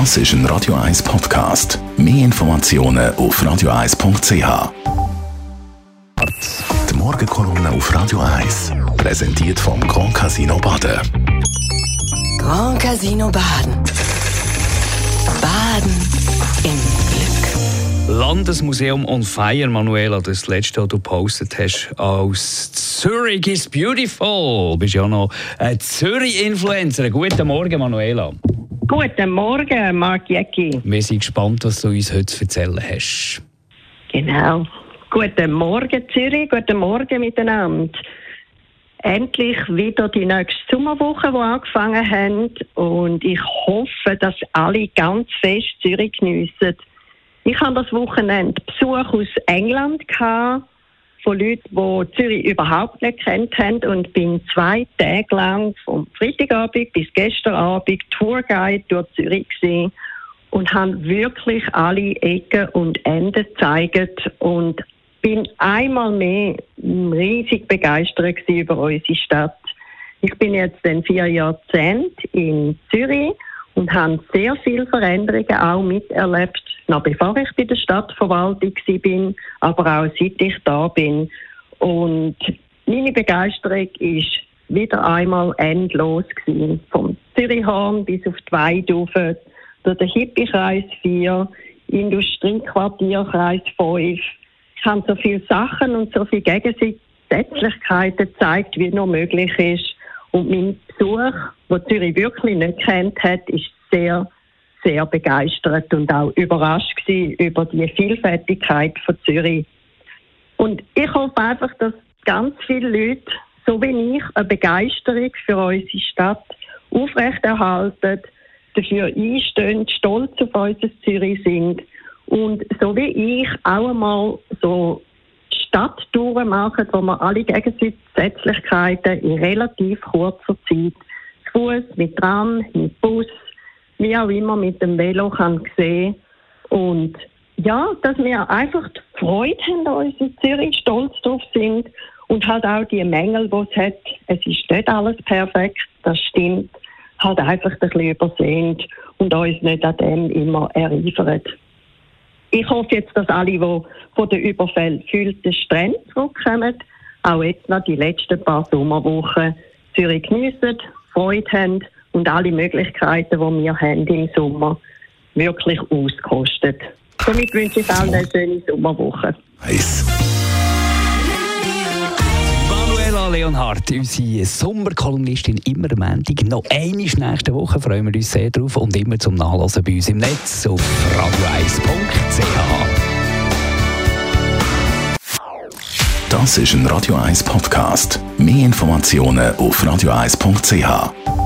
Das ist ein Radio 1 Podcast. Mehr Informationen auf radio1.ch. Die Morgenkolumne auf Radio 1 präsentiert vom Grand Casino Baden. Grand Casino Baden. Baden im Glück. Landesmuseum on Fire, Manuela, das letzte, was du gepostet hast, aus Zürich is beautiful. Du bist ja noch ein Zürich-Influencer. Guten Morgen, Manuela. Guten Morgen, Marc Jäcki. Wir sind gespannt, was du uns heute zu erzählen hast. Genau. Guten Morgen, Zürich. Guten Morgen miteinander. Endlich wieder die nächste Sommerwoche, die angefangen hat. Und ich hoffe, dass alle ganz fest Zürich geniessen. Ich habe das Wochenende Besuch aus England gehabt, von Leuten, die Zürich überhaupt nicht kennt haben und bin zwei Tage lang vom Freitagabend bis gestern Abend Tourguide durch Zürich gesehen und habe wirklich alle Ecken und Enden gezeigt und bin einmal mehr riesig begeistert über unsere Stadt. Ich bin jetzt in vier Jahrzehnte in Zürich und habe sehr viele Veränderungen auch miterlebt, noch bevor ich bei der Stadtverwaltung bin, aber auch seit ich da bin. Und meine Begeisterung ist wieder einmal endlos gewesen. Vom Zürichhorn bis auf die Weide durch den Hippie-Kreis 4, Industriequartierkreis 5. Ich habe so viele Sachen und so viele Gegensätzlichkeiten gezeigt, wie nur möglich ist. Und mein Besuch, wo Zürich wirklich nicht kennt hat, ist sehr, sehr begeistert und auch überrascht über die Vielfältigkeit von Zürich. Und ich hoffe einfach, dass ganz viele Leute, so wie ich, eine Begeisterung für unsere Stadt aufrechterhalten, dafür einstehen, stolz auf unser Zürich sind und so wie ich auch einmal so Stadttouren machen, wo man alle Gegensätzlichkeiten in relativ kurzer Zeit zu Fuß, mit Tram, mit Bus, wie auch immer mit dem Velo kann sehen und ja, dass wir einfach die Freude haben an unserem Zürich, stolz drauf sind und halt auch die Mängel, die es hat. Es ist nicht alles perfekt, das stimmt. Halt einfach ein bisschen übersehen und uns nicht an dem immer erinnern. Ich hoffe jetzt, dass alle, die von den Überfällen gefühlten Strände zurückkommen, auch jetzt noch die letzten paar Sommerwochen Zürich geniessen, Freude haben und alle Möglichkeiten, die wir haben im Sommer, wirklich auskosten. Somit wünsche ich allen eine schöne Sommerwoche. Heiß. Manuela Leonhardt, unsere Sommerkolumnistin, immer am Montag. Noch eine nächste Woche freuen wir uns sehr drauf und immer zum Nachlesen bei uns im Netz auf radio1.ch. Das ist ein Radio 1 Podcast. Mehr Informationen auf radio1.ch.